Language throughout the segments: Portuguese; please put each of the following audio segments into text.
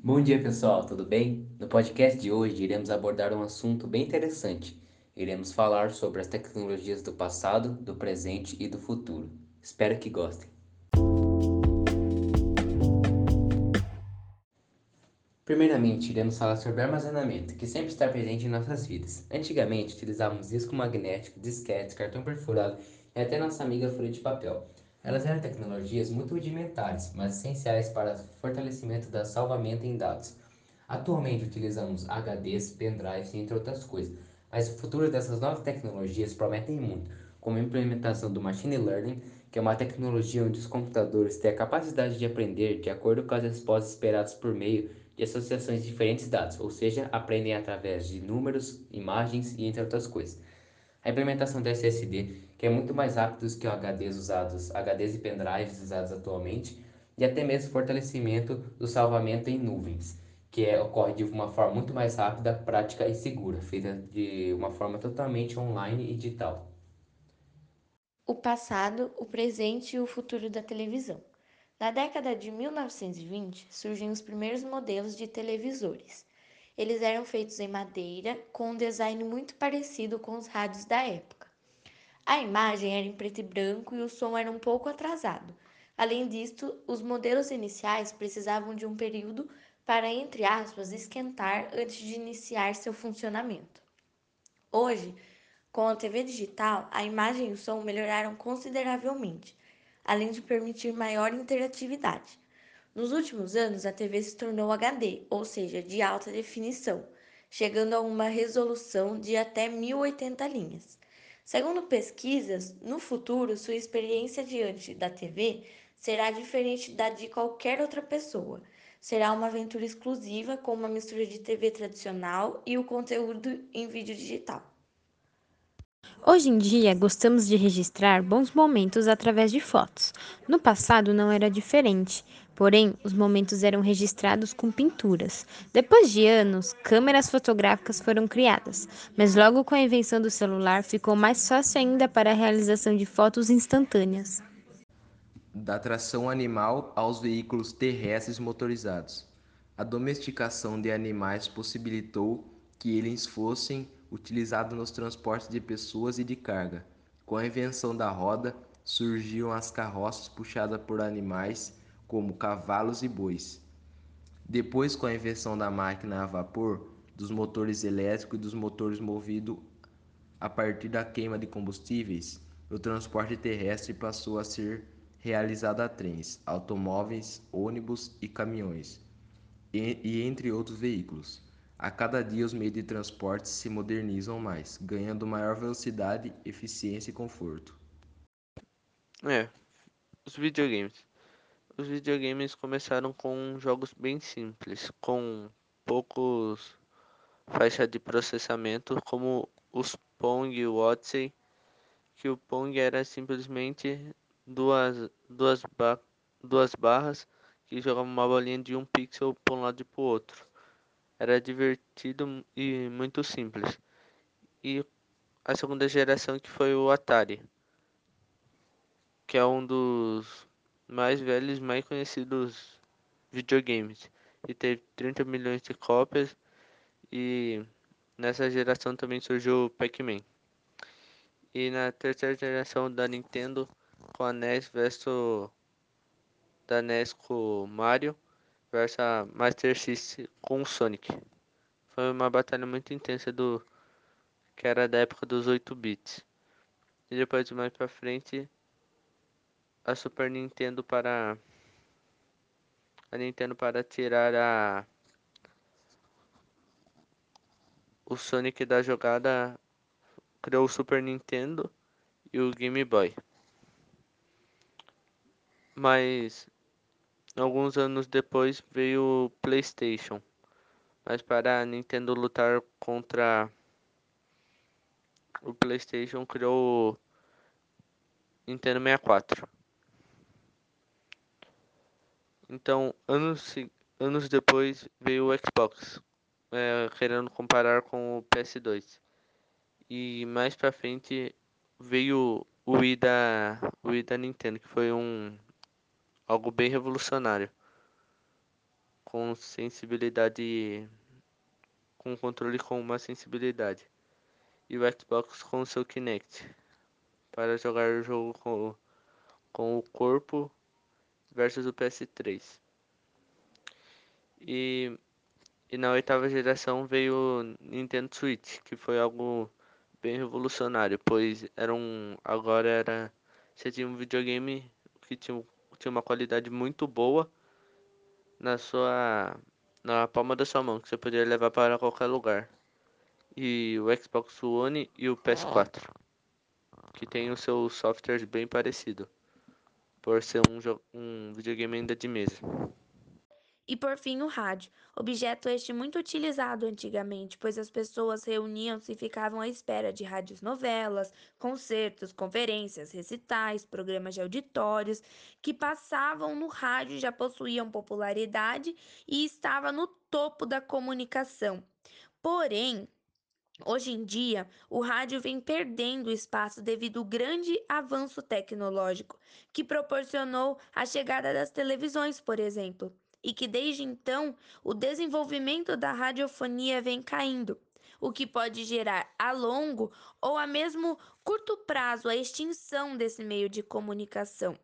Bom dia, pessoal, tudo bem? No podcast de hoje iremos abordar um assunto bem interessante. Iremos falar sobre as tecnologias do passado, do presente e do futuro. Espero que gostem. Primeiramente, iremos falar sobre armazenamento, que sempre está presente em nossas vidas. Antigamente, utilizávamos disco magnético, disquete, cartão perfurado e até nossa amiga folha de papel. Elas eram tecnologias muito rudimentares, mas essenciais para o fortalecimento da salvamento em dados. Atualmente utilizamos HDs, pendrives, entre outras coisas, mas o futuro dessas novas tecnologias prometem muito, como a implementação do machine learning, que é uma tecnologia onde os computadores têm a capacidade de aprender de acordo com as respostas esperadas por meio de associações de diferentes dados, ou seja, aprendem através de números, imagens e entre outras coisas. A implementação do SSD, que é muito mais rápido que os HDs usados, HDs e pendrives usados atualmente, e até mesmo fortalecimento do salvamento em nuvens, que é, ocorre de uma forma muito mais rápida, prática e segura, feita de uma forma totalmente online e digital. O passado, o presente e o futuro da televisão. Na década de 1920, surgiram os primeiros modelos de televisores. Eles eram feitos em madeira, com um design muito parecido com os rádios da época. A imagem era em preto e branco e o som era um pouco atrasado. Além disto, os modelos iniciais precisavam de um período para, entre aspas, esquentar antes de iniciar seu funcionamento. Hoje, com a TV digital, a imagem e o som melhoraram consideravelmente além de permitir maior interatividade. Nos últimos anos, a TV se tornou HD, ou seja, de alta definição, chegando a uma resolução de até 1080 linhas. Segundo pesquisas, no futuro sua experiência diante da TV será diferente da de qualquer outra pessoa. Será uma aventura exclusiva com uma mistura de TV tradicional e o conteúdo em vídeo digital. Hoje em dia, gostamos de registrar bons momentos através de fotos. No passado não era diferente, porém, os momentos eram registrados com pinturas. Depois de anos, câmeras fotográficas foram criadas, mas logo com a invenção do celular ficou mais fácil ainda para a realização de fotos instantâneas. Da tração animal aos veículos terrestres motorizados. A domesticação de animais possibilitou que eles fossem utilizado nos transportes de pessoas e de carga. Com a invenção da roda, surgiram as carroças puxadas por animais como cavalos e bois. Depois, com a invenção da máquina a vapor, dos motores elétricos e dos motores movidos a partir da queima de combustíveis, o transporte terrestre passou a ser realizado a trens, automóveis, ônibus e caminhões, e, e entre outros veículos. A cada dia os meios de transporte se modernizam mais, ganhando maior velocidade, eficiência e conforto. É, os videogames. Os videogames começaram com jogos bem simples, com poucos faixa de processamento, como os Pong e o Odyssey, que o Pong era simplesmente duas, duas, ba duas barras que jogavam uma bolinha de um pixel para um lado e para o outro era divertido e muito simples. E a segunda geração que foi o Atari, que é um dos mais velhos, mais conhecidos videogames, e teve 30 milhões de cópias e nessa geração também surgiu o Pac-Man. E na terceira geração da Nintendo com a NES versus da NES com Mario versus Master System com Sonic. Foi uma batalha muito intensa do que era da época dos 8 bits. E depois mais para frente a Super Nintendo para a Nintendo para tirar a o Sonic da jogada criou o Super Nintendo e o Game Boy. Mas Alguns anos depois veio o PlayStation, mas para a Nintendo lutar contra o PlayStation criou o Nintendo 64. Então, anos, anos depois veio o Xbox, é, querendo comparar com o PS2. E mais pra frente veio o Wii da, o Wii da Nintendo, que foi um algo bem revolucionário. com sensibilidade com controle com uma sensibilidade e o Xbox com seu Kinect para jogar o jogo com, com o corpo versus o PS3. E, e na oitava geração veio o Nintendo Switch, que foi algo bem revolucionário, pois era um agora era você tinha um videogame que tinha, tinha uma qualidade muito boa na sua na palma da sua mão, que você podia levar para qualquer lugar. E o Xbox One e o PS4, que tem os seus softwares bem parecidos, por ser um, um videogame ainda de mesa. E por fim, o rádio, objeto este muito utilizado antigamente, pois as pessoas reuniam-se e ficavam à espera de rádios novelas, concertos, conferências, recitais, programas de auditórios, que passavam no rádio já possuíam popularidade e estava no topo da comunicação. Porém, Hoje em dia, o rádio vem perdendo espaço devido ao grande avanço tecnológico que proporcionou a chegada das televisões, por exemplo e que desde então o desenvolvimento da radiofonia vem caindo, o que pode gerar a longo ou a mesmo curto prazo a extinção desse meio de comunicação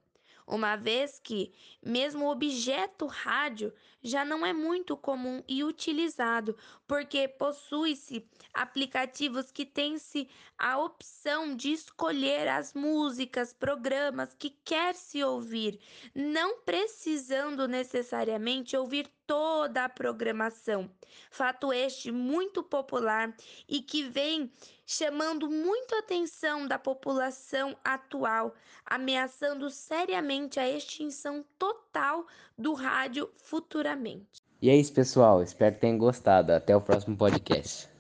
uma vez que, mesmo o objeto rádio já não é muito comum e utilizado, porque possui-se aplicativos que têm-se a opção de escolher as músicas, programas que quer se ouvir, não precisando necessariamente ouvir toda a programação. Fato este muito popular e que vem chamando muito a atenção da população atual, ameaçando seriamente a extinção total do rádio futuramente. E é isso, pessoal. Espero que tenham gostado. Até o próximo podcast.